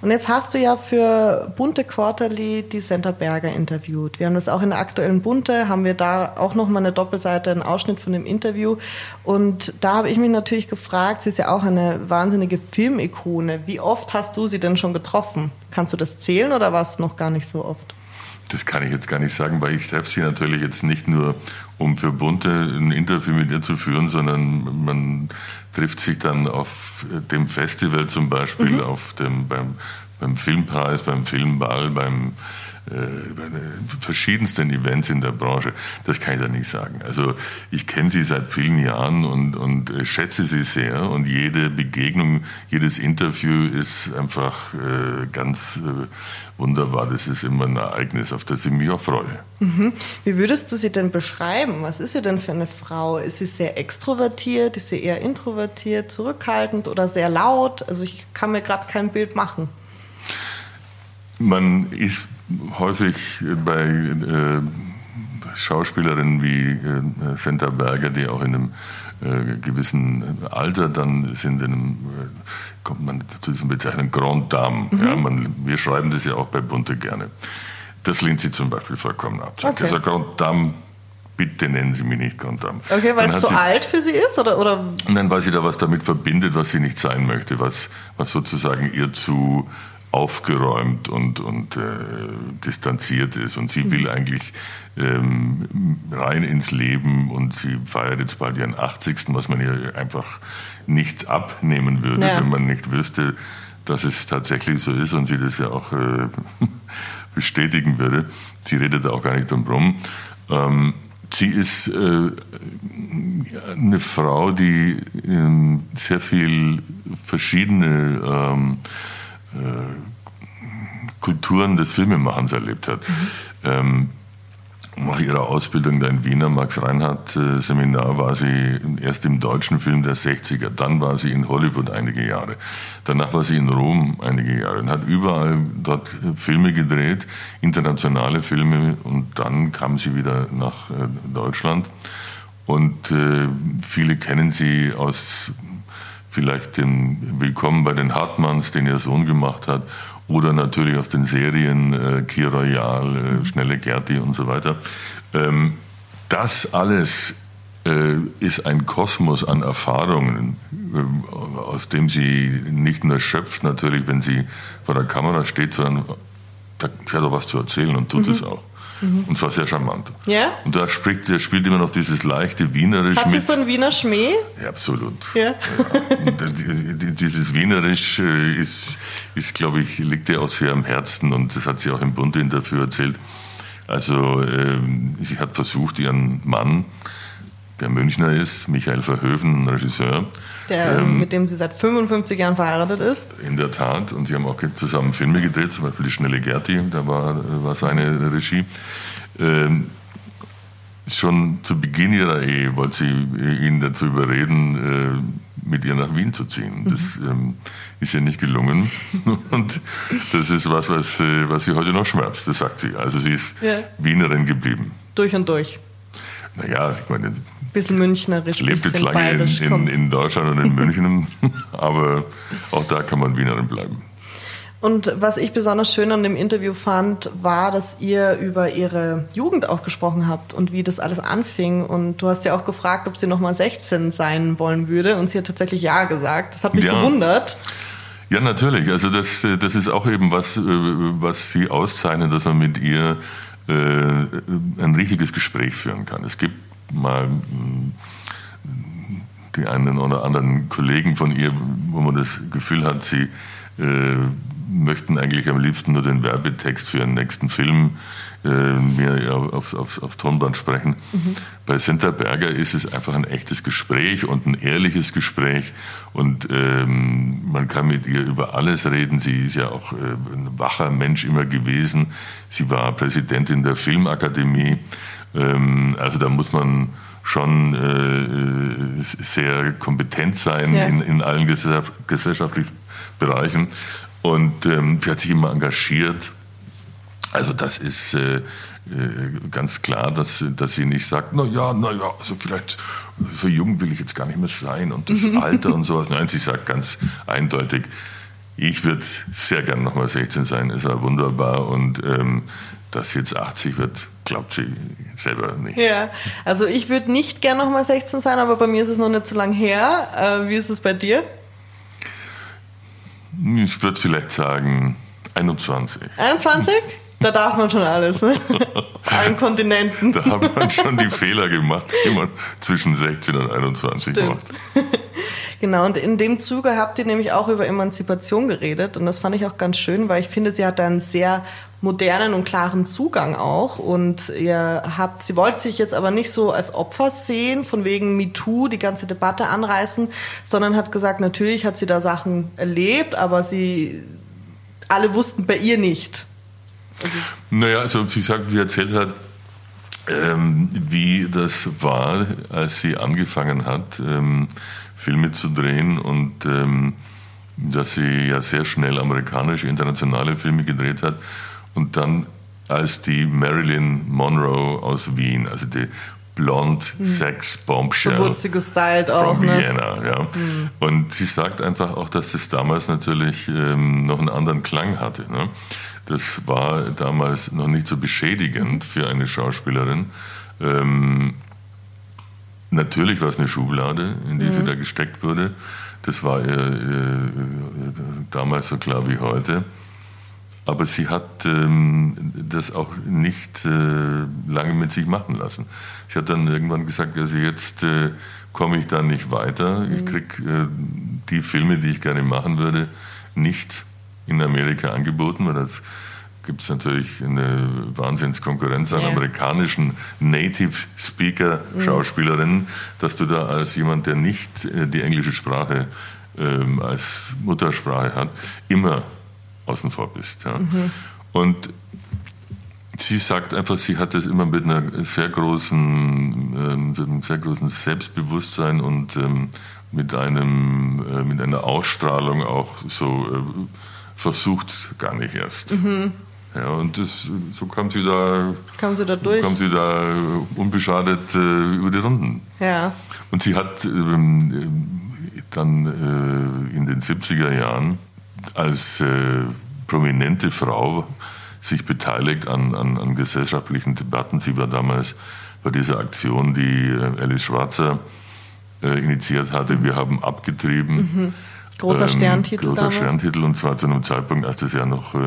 [SPEAKER 2] Und jetzt hast du ja für Bunte Quarterly die Senta Berger interviewt. Wir haben das auch in der aktuellen Bunte, haben wir da auch nochmal eine Doppelseite, einen Ausschnitt von dem Interview. Und da habe ich mich natürlich gefragt, sie ist ja auch eine wahnsinnige Filmikone. Wie oft hast du sie denn schon getroffen? Kannst du das zählen oder war es noch gar nicht so oft?
[SPEAKER 4] Das kann ich jetzt gar nicht sagen, weil ich treffe sie natürlich jetzt nicht nur, um für Bunte ein Interview mit ihr zu führen, sondern man trifft sich dann auf dem Festival zum Beispiel, mhm. auf dem, beim, beim Filmpreis, beim Filmball, beim äh, verschiedensten Events in der Branche. Das kann ich da nicht sagen. Also ich kenne sie seit vielen Jahren und, und äh, schätze sie sehr und jede Begegnung, jedes Interview ist einfach äh, ganz äh, wunderbar. Das ist immer ein Ereignis, auf das ich mich auch freue.
[SPEAKER 2] Mhm. Wie würdest du sie denn beschreiben? Was ist sie denn für eine Frau? Ist sie sehr extrovertiert? Ist sie eher introvertiert, zurückhaltend oder sehr laut? Also ich kann mir gerade kein Bild machen.
[SPEAKER 4] Man ist häufig bei äh, Schauspielerinnen wie äh, Senta Berger, die auch in einem äh, gewissen Alter dann sind, in einem, äh, kommt man zu diesem Bezeichnung Grand Dame. Mhm. Ja, man, wir schreiben das ja auch bei Bunte gerne. Das lehnt sie zum Beispiel vollkommen ab. Okay. Also Grand Dame bitte nennen Sie mich nicht Grand Dame.
[SPEAKER 2] Okay, weil es zu so alt für sie ist? Oder, oder?
[SPEAKER 4] Nein, weil sie da was damit verbindet, was sie nicht sein möchte, was, was sozusagen ihr zu aufgeräumt und, und äh, distanziert ist. Und sie mhm. will eigentlich ähm, rein ins Leben und sie feiert jetzt bald ihren 80. was man ihr einfach nicht abnehmen würde, ja. wenn man nicht wüsste, dass es tatsächlich so ist und sie das ja auch äh, bestätigen würde. Sie redet auch gar nicht drum rum. Ähm, sie ist äh, eine Frau, die ähm, sehr viel verschiedene ähm, äh, Kulturen des Filmemachens erlebt hat. Mhm. Nach ihrer Ausbildung da in Wiener Max-Reinhardt-Seminar war sie erst im deutschen Film der 60er, dann war sie in Hollywood einige Jahre, danach war sie in Rom einige Jahre und hat überall dort Filme gedreht, internationale Filme und dann kam sie wieder nach äh, Deutschland. Und äh, viele kennen sie aus vielleicht dem Willkommen bei den Hartmanns, den ihr Sohn gemacht hat oder natürlich aus den Serien äh, Key Royal, äh, Schnelle Gerti und so weiter. Ähm, das alles äh, ist ein Kosmos an Erfahrungen, äh, aus dem sie nicht nur schöpft, natürlich, wenn sie vor der Kamera steht, sondern da hat auch was zu erzählen und tut mhm. es auch. Mhm. Und zwar sehr charmant.
[SPEAKER 2] Ja?
[SPEAKER 4] Und da spricht, der spielt immer noch dieses leichte Wienerisch
[SPEAKER 2] Hat
[SPEAKER 4] mit.
[SPEAKER 2] Hat sie so ein Wiener Schmäh?
[SPEAKER 4] Ja, absolut.
[SPEAKER 2] Ja.
[SPEAKER 4] ja. dieses Wienerisch äh, ist, ist glaube ich, liegt ihr auch sehr am Herzen und das hat sie auch im Bund-Interview erzählt. Also ähm, sie hat versucht, ihren Mann, der Münchner ist, Michael Verhöfen, ein Regisseur,
[SPEAKER 2] der, ähm, mit dem sie seit 55 Jahren verheiratet ist.
[SPEAKER 4] In der Tat. Und sie haben auch zusammen Filme gedreht, zum Beispiel Die Schnelle Gerti, da war, war seine Regie. Ähm, schon zu Beginn ihrer Ehe wollte sie ihn dazu überreden, äh, mit ihr nach Wien zu ziehen. Das mhm. ähm, ist ihr nicht gelungen. Und das ist was, was, äh, was sie heute noch schmerzt, das sagt sie. Also sie ist ja. Wienerin geblieben.
[SPEAKER 2] Durch und durch.
[SPEAKER 4] Naja, ich meine,
[SPEAKER 2] bisschen münchnerisch.
[SPEAKER 4] Lebt jetzt lange in, in, in, Deutschland und in München, aber auch da kann man Wienerin bleiben.
[SPEAKER 2] Und was ich besonders schön an dem Interview fand, war, dass ihr über ihre Jugend auch gesprochen habt und wie das alles anfing. Und du hast ja auch gefragt, ob sie nochmal 16 sein wollen würde. Und sie hat tatsächlich Ja gesagt. Das hat mich ja. gewundert.
[SPEAKER 4] Ja, natürlich. Also das, das ist auch eben was, äh, was sie auszeichnet, dass man mit ihr äh, ein richtiges Gespräch führen kann. Es gibt mal hm, die einen oder anderen Kollegen von ihr, wo man das Gefühl hat, sie äh, möchten eigentlich am liebsten nur den Werbetext für ihren nächsten Film mir aufs, aufs, aufs Tonband sprechen. Mhm. Bei Senta Berger ist es einfach ein echtes Gespräch und ein ehrliches Gespräch und ähm, man kann mit ihr über alles reden. Sie ist ja auch äh, ein wacher Mensch immer gewesen. Sie war Präsidentin der Filmakademie. Ähm, also da muss man schon äh, sehr kompetent sein ja. in, in allen gesellschaftlichen Bereichen. Und ähm, sie hat sich immer engagiert. Also das ist äh, äh, ganz klar, dass, dass sie nicht sagt, na ja, na ja, also vielleicht so jung will ich jetzt gar nicht mehr sein und das Alter und sowas. Nein, sie sagt ganz eindeutig, ich würde sehr gern nochmal 16 sein, ist ja wunderbar und ähm, dass sie jetzt 80 wird, glaubt sie selber nicht.
[SPEAKER 2] Ja, also ich würde nicht gern nochmal 16 sein, aber bei mir ist es noch nicht so lange her. Äh, wie ist es bei dir?
[SPEAKER 4] Ich würde vielleicht sagen 21.
[SPEAKER 2] 21? Da darf man schon alles, ne? Allen Kontinenten.
[SPEAKER 4] Da hat man schon die Fehler gemacht, die man zwischen 16 und 21 Stimmt. macht.
[SPEAKER 2] Genau, und in dem Zuge habt ihr nämlich auch über Emanzipation geredet und das fand ich auch ganz schön, weil ich finde, sie hat einen sehr modernen und klaren Zugang auch und ihr habt, sie wollte sich jetzt aber nicht so als Opfer sehen, von wegen MeToo, die ganze Debatte anreißen, sondern hat gesagt, natürlich hat sie da Sachen erlebt, aber sie, alle wussten bei ihr nicht.
[SPEAKER 4] Also naja, also sie sagt, wie erzählt hat, ähm, wie das war, als sie angefangen hat, ähm, Filme zu drehen und ähm, dass sie ja sehr schnell amerikanische, internationale Filme gedreht hat und dann als die Marilyn Monroe aus Wien, also die Blond hm. Sex Bombshell.
[SPEAKER 2] So gestylt auch,
[SPEAKER 4] ne? Vienna, ja. Hm. Und sie sagt einfach auch, dass das damals natürlich ähm, noch einen anderen Klang hatte. Ne? Das war damals noch nicht so beschädigend für eine Schauspielerin. Ähm, Natürlich war es eine Schublade, in die mhm. sie da gesteckt wurde. Das war ihr, ihr, damals so klar wie heute. Aber sie hat ähm, das auch nicht äh, lange mit sich machen lassen. Sie hat dann irgendwann gesagt, also jetzt äh, komme ich da nicht weiter. Mhm. Ich kriege äh, die Filme, die ich gerne machen würde, nicht in Amerika angeboten, weil das gibt es natürlich eine Wahnsinnskonkurrenz an ja. amerikanischen Native Speaker Schauspielerinnen, mhm. dass du da als jemand, der nicht äh, die englische Sprache ähm, als Muttersprache hat, immer außen vor bist. Ja. Mhm. Und sie sagt einfach, sie hat es immer mit einer sehr großen, ähm, sehr großen Selbstbewusstsein und ähm, mit einem, äh, mit einer Ausstrahlung auch so äh, versucht gar nicht erst. Mhm. Ja, und das, so kam sie da,
[SPEAKER 2] kam sie da durch,
[SPEAKER 4] kam sie da unbeschadet äh, über die Runden.
[SPEAKER 2] Ja.
[SPEAKER 4] Und sie hat ähm, dann äh, in den 70er Jahren als äh, prominente Frau sich beteiligt an, an, an, gesellschaftlichen Debatten. Sie war damals bei dieser Aktion, die äh, Alice Schwarzer äh, initiiert hatte. Wir haben abgetrieben. Mhm.
[SPEAKER 2] Großer Sterntitel.
[SPEAKER 4] Ähm, großer damals. Sterntitel und zwar zu einem Zeitpunkt, als das ja noch äh,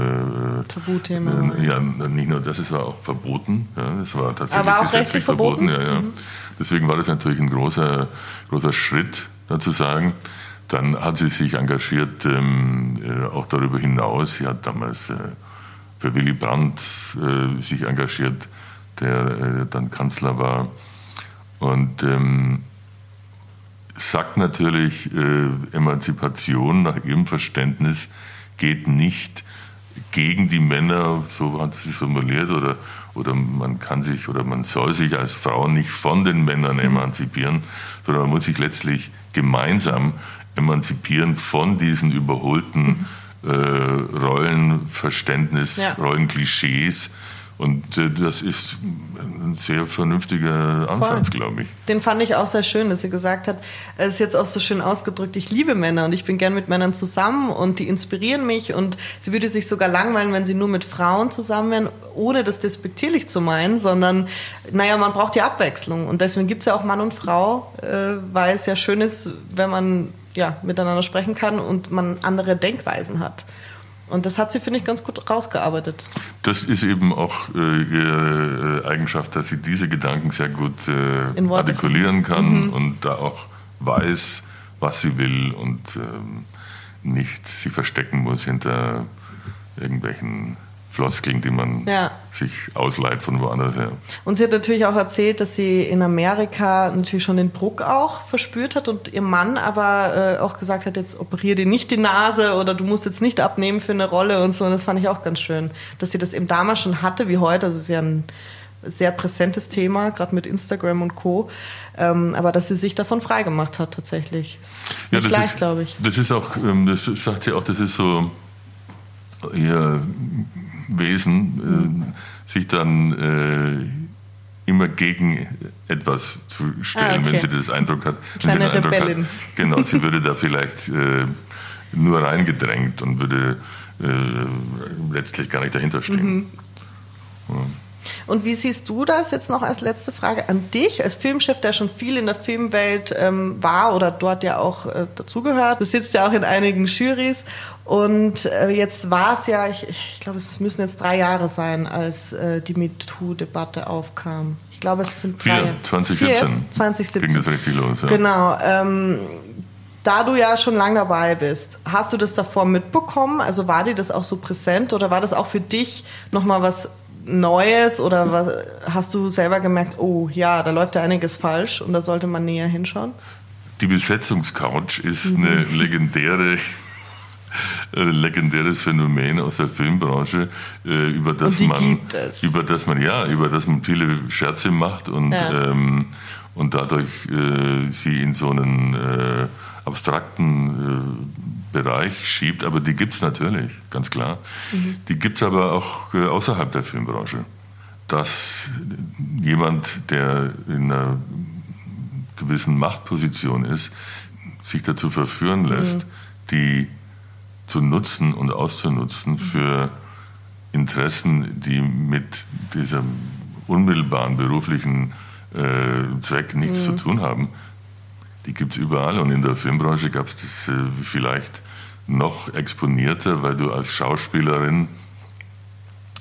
[SPEAKER 2] Tabuthema.
[SPEAKER 4] Äh, ja, nicht nur das, es war auch verboten. Ja, es war tatsächlich
[SPEAKER 2] Aber auch gesetzlich verboten.
[SPEAKER 4] verboten. Ja, ja. Mhm. Deswegen war das natürlich ein großer, großer Schritt, da zu sagen. Dann hat sie sich engagiert, ähm, äh, auch darüber hinaus. Sie hat damals äh, für Willy Brandt äh, sich engagiert, der äh, dann Kanzler war. Und ähm, sagt natürlich, äh, Emanzipation nach ihrem Verständnis geht nicht gegen die Männer, so hat sie es formuliert, oder, oder man kann sich oder man soll sich als Frau nicht von den Männern mhm. emanzipieren, sondern man muss sich letztlich gemeinsam emanzipieren von diesen überholten mhm. äh, Rollenverständnis, ja. Rollenklischees, und äh, das ist ein sehr vernünftiger Ansatz, glaube ich.
[SPEAKER 2] Den fand ich auch sehr schön, dass sie gesagt hat, es ist jetzt auch so schön ausgedrückt, ich liebe Männer und ich bin gern mit Männern zusammen und die inspirieren mich und sie würde sich sogar langweilen, wenn sie nur mit Frauen zusammen wären, ohne das despektierlich zu meinen, sondern naja, man braucht die Abwechslung und deswegen gibt es ja auch Mann und Frau, äh, weil es ja schön ist, wenn man ja, miteinander sprechen kann und man andere Denkweisen hat. Und das hat sie, finde ich, ganz gut rausgearbeitet.
[SPEAKER 4] Das ist eben auch äh, ihre äh, Eigenschaft, dass sie diese Gedanken sehr gut äh, artikulieren kann mhm. und da auch weiß, was sie will und ähm, nicht sie verstecken muss hinter irgendwelchen Floskeln, die man ja. sich ausleiht von woanders her.
[SPEAKER 2] Und sie hat natürlich auch erzählt, dass sie in Amerika natürlich schon den Druck auch verspürt hat und ihr Mann aber äh, auch gesagt hat, jetzt operier dir nicht die Nase oder du musst jetzt nicht abnehmen für eine Rolle und so. Und das fand ich auch ganz schön, dass sie das eben damals schon hatte, wie heute. Also es ist ja ein sehr präsentes Thema, gerade mit Instagram und Co. Ähm, aber dass sie sich davon freigemacht hat tatsächlich.
[SPEAKER 4] Ist ja, das gleich, glaube ich. Das ist auch, ähm, das sagt sie auch, das ist so ihr Wesen, äh, sich dann äh, immer gegen etwas zu stellen, ah, okay. wenn sie das Eindruck hat.
[SPEAKER 2] Kleine
[SPEAKER 4] wenn sie
[SPEAKER 2] den Eindruck hat,
[SPEAKER 4] genau, sie würde da vielleicht äh, nur reingedrängt und würde äh, letztlich gar nicht dahinter stehen. Mhm.
[SPEAKER 2] Ja. Und wie siehst du das jetzt noch als letzte Frage an dich, als Filmchef, der schon viel in der Filmwelt ähm, war oder dort ja auch äh, dazugehört? Du sitzt ja auch in einigen Jurys und äh, jetzt war es ja, ich, ich glaube, es müssen jetzt drei Jahre sein, als äh, die MeToo-Debatte aufkam. Ich glaube, es sind
[SPEAKER 4] drei Jahre. 2017.
[SPEAKER 2] 2017.
[SPEAKER 4] Ging das richtig los, ja.
[SPEAKER 2] Genau. Ähm, da du ja schon lange dabei bist, hast du das davor mitbekommen? Also war dir das auch so präsent oder war das auch für dich nochmal was Neues oder was, hast du selber gemerkt, oh ja, da läuft ja einiges falsch und da sollte man näher hinschauen?
[SPEAKER 4] Die Besetzungscouch ist mhm. eine legendäre äh, legendäres Phänomen aus der Filmbranche, äh, über das man, über das man ja, über das man viele Scherze macht und ja. ähm, und dadurch äh, sie in so einen äh, abstrakten äh, Bereich schiebt, aber die gibt es natürlich, ganz klar. Mhm. Die gibt es aber auch äh, außerhalb der Filmbranche. Dass jemand, der in einer gewissen Machtposition ist, sich dazu verführen lässt, mhm. die zu nutzen und auszunutzen mhm. für Interessen, die mit diesem unmittelbaren beruflichen äh, Zweck nichts mhm. zu tun haben, die gibt es überall. Und in der Filmbranche gab es das äh, vielleicht noch exponierter, weil du als Schauspielerin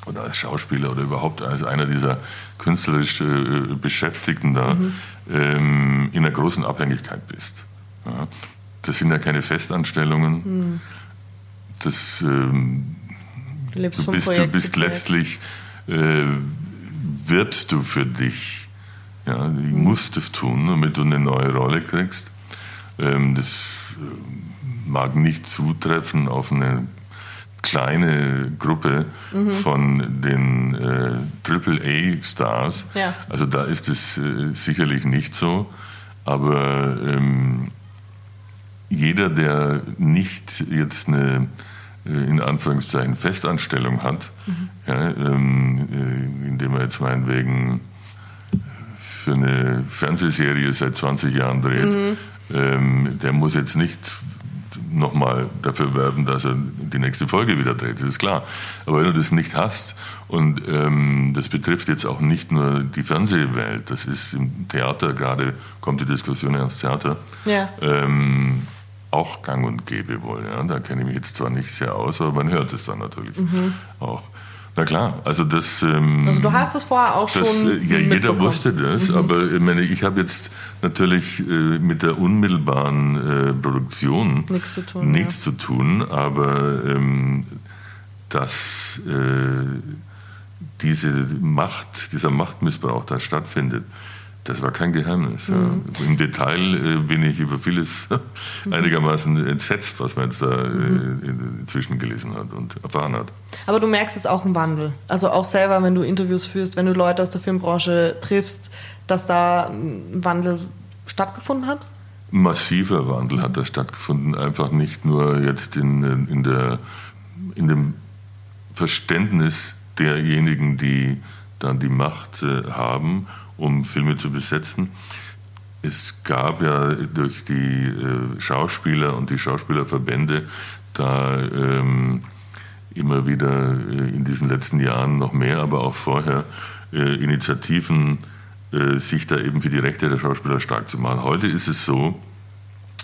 [SPEAKER 4] oder als Schauspieler oder überhaupt als einer dieser künstlerisch äh, Beschäftigten da mhm. ähm, in einer großen Abhängigkeit bist. Ja. Das sind ja keine Festanstellungen. Mhm. Das, ähm, du, du, bist, du bist letztlich, äh, wirbst du für dich ja, ich muss das tun, damit du eine neue Rolle kriegst. Ähm, das äh, mag nicht zutreffen auf eine kleine Gruppe mhm. von den äh, AAA-Stars.
[SPEAKER 2] Ja.
[SPEAKER 4] Also da ist es äh, sicherlich nicht so. Aber ähm, jeder, der nicht jetzt eine äh, in Anführungszeichen Festanstellung hat, mhm. ja, ähm, äh, indem er jetzt meinetwegen für eine Fernsehserie seit 20 Jahren dreht, mhm. ähm, der muss jetzt nicht nochmal dafür werben, dass er die nächste Folge wieder dreht, das ist klar. Aber wenn du das nicht hast, und ähm, das betrifft jetzt auch nicht nur die Fernsehwelt, das ist im Theater gerade, kommt die Diskussion ans Theater,
[SPEAKER 2] ja.
[SPEAKER 4] ähm, auch gang und gäbe wohl. Ja. Da kenne ich mich jetzt zwar nicht sehr aus, aber man hört es dann natürlich mhm. auch. Na klar, also das. Ähm,
[SPEAKER 2] also du hast es vorher auch
[SPEAKER 4] das,
[SPEAKER 2] schon.
[SPEAKER 4] Ja, jeder wusste das, mhm. aber ich meine, ich habe jetzt natürlich äh, mit der unmittelbaren äh, Produktion
[SPEAKER 2] nichts zu tun.
[SPEAKER 4] Nichts ja. zu tun, aber ähm, dass äh, diese Macht, dieser Machtmissbrauch da stattfindet, das war kein Geheimnis. Mhm. Ja. Im Detail äh, bin ich über vieles einigermaßen entsetzt, was man jetzt da äh, mhm. inzwischen gelesen hat und erfahren hat.
[SPEAKER 2] Aber du merkst jetzt auch einen Wandel. Also auch selber, wenn du Interviews führst, wenn du Leute aus der Filmbranche triffst, dass da ein Wandel stattgefunden hat?
[SPEAKER 4] Massiver Wandel hat da stattgefunden. Einfach nicht nur jetzt in, in, der, in dem Verständnis derjenigen, die dann die Macht äh, haben um Filme zu besetzen. Es gab ja durch die äh, Schauspieler und die Schauspielerverbände da ähm, immer wieder äh, in diesen letzten Jahren noch mehr, aber auch vorher äh, Initiativen, äh, sich da eben für die Rechte der Schauspieler stark zu machen. Heute ist es so,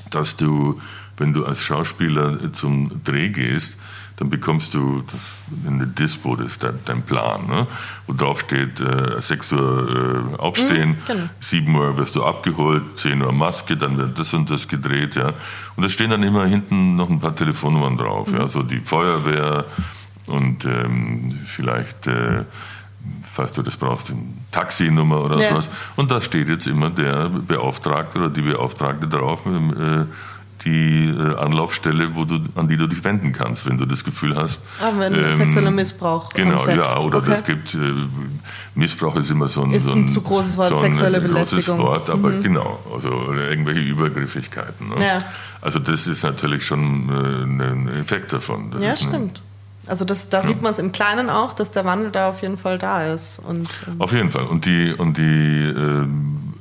[SPEAKER 4] dass du, wenn du als Schauspieler zum Dreh gehst, dann bekommst du das, eine Dispo, das ist dein, dein Plan, ne? wo drauf steht, äh, 6 Uhr äh, aufstehen, mhm, genau. 7 Uhr wirst du abgeholt, 10 Uhr Maske, dann wird das und das gedreht. Ja? Und da stehen dann immer hinten noch ein paar Telefonnummern drauf, mhm. ja? so die Feuerwehr und ähm, vielleicht... Äh, falls du das brauchst, eine Taxinummer oder ja. sowas. Und da steht jetzt immer der Beauftragte oder die Beauftragte drauf, die äh, Anlaufstelle, wo du, an die du dich wenden kannst, wenn du das Gefühl hast.
[SPEAKER 2] Ah, wenn ähm, sexueller Missbrauch.
[SPEAKER 4] Genau, ja, oder okay. das gibt, äh, Missbrauch ist immer so ein,
[SPEAKER 2] ist
[SPEAKER 4] so ein,
[SPEAKER 2] ein zu großes Wort,
[SPEAKER 4] so ein
[SPEAKER 2] sexuelle Belästigung.
[SPEAKER 4] großes Wort, aber mhm. genau, also irgendwelche Übergriffigkeiten. Ne?
[SPEAKER 2] Ja.
[SPEAKER 4] Also das ist natürlich schon äh, ein Effekt davon. Das
[SPEAKER 2] ja, stimmt. Also das, da ja. sieht man es im Kleinen auch, dass der Wandel da auf jeden Fall da ist. Und,
[SPEAKER 4] ähm auf jeden Fall. Und die, und die äh,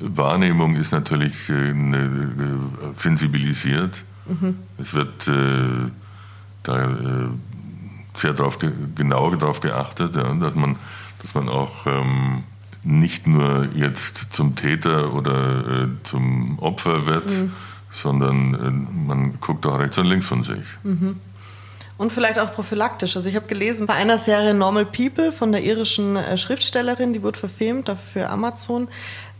[SPEAKER 4] Wahrnehmung ist natürlich äh, eine, äh, sensibilisiert. Mhm. Es wird äh, da äh, sehr drauf, genau darauf geachtet, ja, dass, man, dass man auch ähm, nicht nur jetzt zum Täter oder äh, zum Opfer wird, mhm. sondern man guckt auch rechts und links von sich.
[SPEAKER 2] Mhm. Und vielleicht auch prophylaktisch. Also ich habe gelesen, bei einer Serie Normal People von der irischen Schriftstellerin, die wurde verfilmt für Amazon,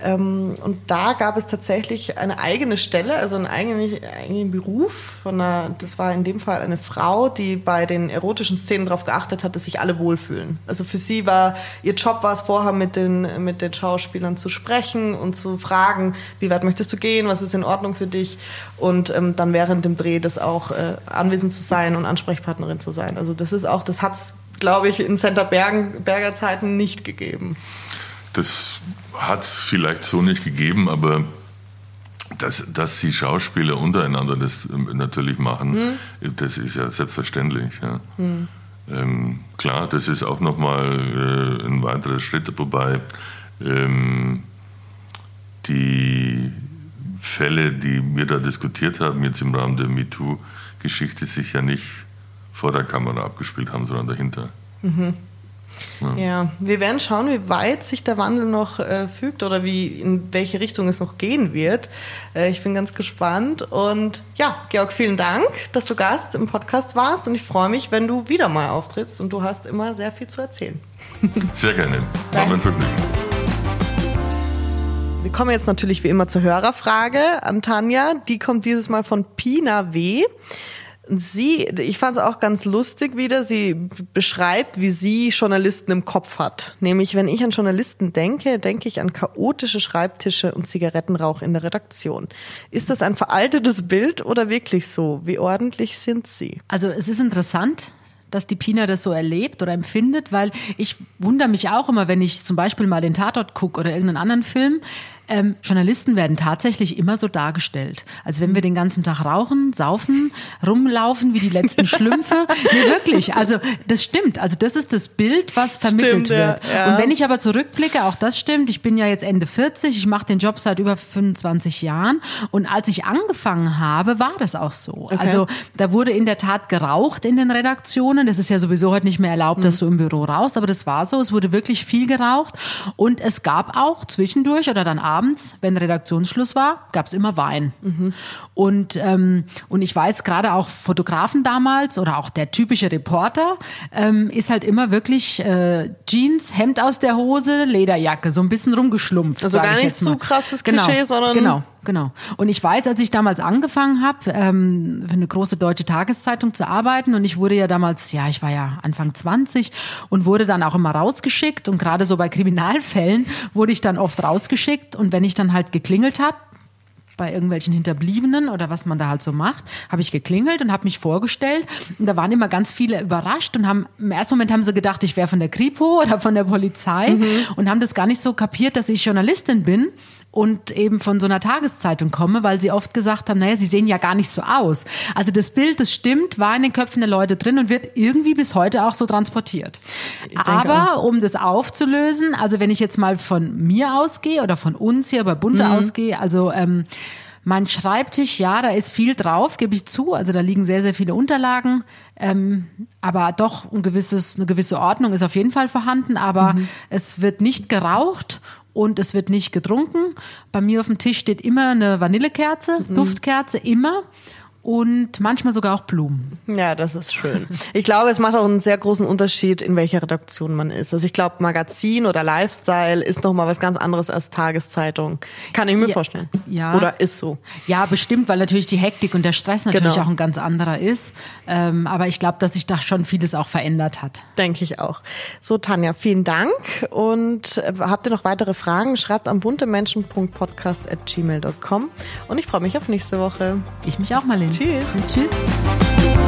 [SPEAKER 2] und da gab es tatsächlich eine eigene Stelle, also einen eigenen, eigenen Beruf. Von einer, das war in dem Fall eine Frau, die bei den erotischen Szenen darauf geachtet hat, dass sich alle wohlfühlen. Also für sie war, ihr Job war es vorher, mit den, mit den Schauspielern zu sprechen und zu fragen, wie weit möchtest du gehen, was ist in Ordnung für dich. Und ähm, dann während dem Dreh das auch äh, anwesend zu sein und Ansprechpartnerin zu sein. Also das ist auch, das hat es, glaube ich, in Center Bergen, Berger Zeiten nicht gegeben.
[SPEAKER 4] Das hat es vielleicht so nicht gegeben, aber dass, dass die Schauspieler untereinander das ähm, natürlich machen, hm. das ist ja selbstverständlich. Ja. Hm. Ähm, klar, das ist auch nochmal äh, ein weiterer Schritt, wobei ähm, die Fälle, die wir da diskutiert haben, jetzt im Rahmen der MeToo-Geschichte, sich ja nicht vor der Kamera abgespielt haben, sondern dahinter.
[SPEAKER 2] Mhm. Ja. ja. wir werden schauen, wie weit sich der Wandel noch äh, fügt oder wie in welche Richtung es noch gehen wird. Äh, ich bin ganz gespannt und ja, Georg, vielen Dank, dass du Gast im Podcast warst und ich freue mich, wenn du wieder mal auftrittst und du hast immer sehr viel zu erzählen.
[SPEAKER 4] Sehr gerne. War mein Vergnügen.
[SPEAKER 2] Wir kommen jetzt natürlich wie immer zur Hörerfrage an Tanja. Die kommt dieses Mal von Pina W. Sie, ich fand es auch ganz lustig wieder, sie beschreibt, wie sie Journalisten im Kopf hat. Nämlich, wenn ich an Journalisten denke, denke ich an chaotische Schreibtische und Zigarettenrauch in der Redaktion. Ist das ein veraltetes Bild oder wirklich so? Wie ordentlich sind Sie?
[SPEAKER 1] Also es ist interessant, dass die Pina das so erlebt oder empfindet, weil ich wundere mich auch immer, wenn ich zum Beispiel mal den Tatort gucke oder irgendeinen anderen Film, ähm, Journalisten werden tatsächlich immer so dargestellt. Als wenn wir den ganzen Tag rauchen, saufen, rumlaufen wie die letzten Schlümpfe. nee, wirklich. Also das stimmt. Also das ist das Bild, was vermittelt
[SPEAKER 2] Stimmt, ja,
[SPEAKER 1] wird.
[SPEAKER 2] ja.
[SPEAKER 1] Und wenn ich aber zurückblicke, auch das stimmt. Ich bin ja jetzt Ende 40. Ich mache den Job seit über 25 Jahren. Und als ich angefangen habe, war das auch so. Also da wurde in der Tat geraucht in den Redaktionen. Das ist ja sowieso heute nicht mehr erlaubt, dass du im Büro rauchst. Aber das war so. Es wurde wirklich viel geraucht. Und es gab auch zwischendurch oder dann abends, wenn Redaktionsschluss war, gab es immer Wein. Und, ähm, und ich weiß gerade auch Fotografen damals oder auch der typische Reporter ähm, ist halt immer wirklich äh, Jeans, Hemd aus der Hose, Lederjacke, so ein bisschen rumgeschlumpft.
[SPEAKER 2] Also gar
[SPEAKER 1] ich
[SPEAKER 2] nicht zu krasses
[SPEAKER 1] genau,
[SPEAKER 2] Klischee, sondern-
[SPEAKER 1] Genau, genau. Und ich weiß, als ich damals angefangen habe, ähm, für eine große deutsche Tageszeitung zu arbeiten und ich wurde ja damals, ja, ich war ja Anfang 20 und wurde dann auch immer rausgeschickt und gerade so bei Kriminalfällen wurde ich dann oft rausgeschickt und wenn ich dann halt geklingelt habe, bei irgendwelchen Hinterbliebenen oder was man da halt so macht, habe ich geklingelt und habe mich vorgestellt. Und da waren immer ganz viele überrascht und haben im ersten Moment haben sie gedacht, ich wäre von der Kripo oder von der Polizei und haben das gar nicht so kapiert, dass ich Journalistin bin und eben von so einer Tageszeitung komme, weil sie oft gesagt haben, naja, sie sehen ja gar nicht so aus. Also das Bild, das stimmt, war in den Köpfen der Leute drin und wird irgendwie bis heute auch so transportiert. Aber um das aufzulösen, also wenn ich jetzt mal von mir ausgehe oder von uns hier bei Bunde ausgehe, also ähm, mein Schreibtisch, ja, da ist viel drauf, gebe ich zu. Also da liegen sehr, sehr viele Unterlagen. Ähm, aber doch ein gewisses, eine gewisse Ordnung ist auf jeden Fall vorhanden. Aber es wird nicht geraucht und es wird nicht getrunken. Bei mir auf dem Tisch steht immer eine Vanillekerze, Duftkerze, immer. Und manchmal sogar auch Blumen.
[SPEAKER 2] Ja, das ist schön. Ich glaube, es macht auch einen sehr großen Unterschied, in welcher Redaktion man ist. Also ich glaube, Magazin oder Lifestyle ist noch mal was ganz anderes als Tageszeitung. Kann ich mir
[SPEAKER 1] Ja.
[SPEAKER 2] vorstellen.
[SPEAKER 1] Ja.
[SPEAKER 2] Oder ist so.
[SPEAKER 1] Ja, bestimmt, weil natürlich die Hektik und der Stress natürlich
[SPEAKER 2] Genau.
[SPEAKER 1] auch ein ganz anderer ist. Ähm, aber ich glaube, dass sich da schon vieles auch verändert hat.
[SPEAKER 2] Denke ich auch. So, Tanja, vielen Dank. Und äh, habt ihr noch weitere Fragen? Schreibt an buntemenschen.podcast.gmail.com. Und ich freue mich auf nächste Woche.
[SPEAKER 1] Ich mich auch, Marlene.
[SPEAKER 2] Tschüss.
[SPEAKER 1] Tschüss.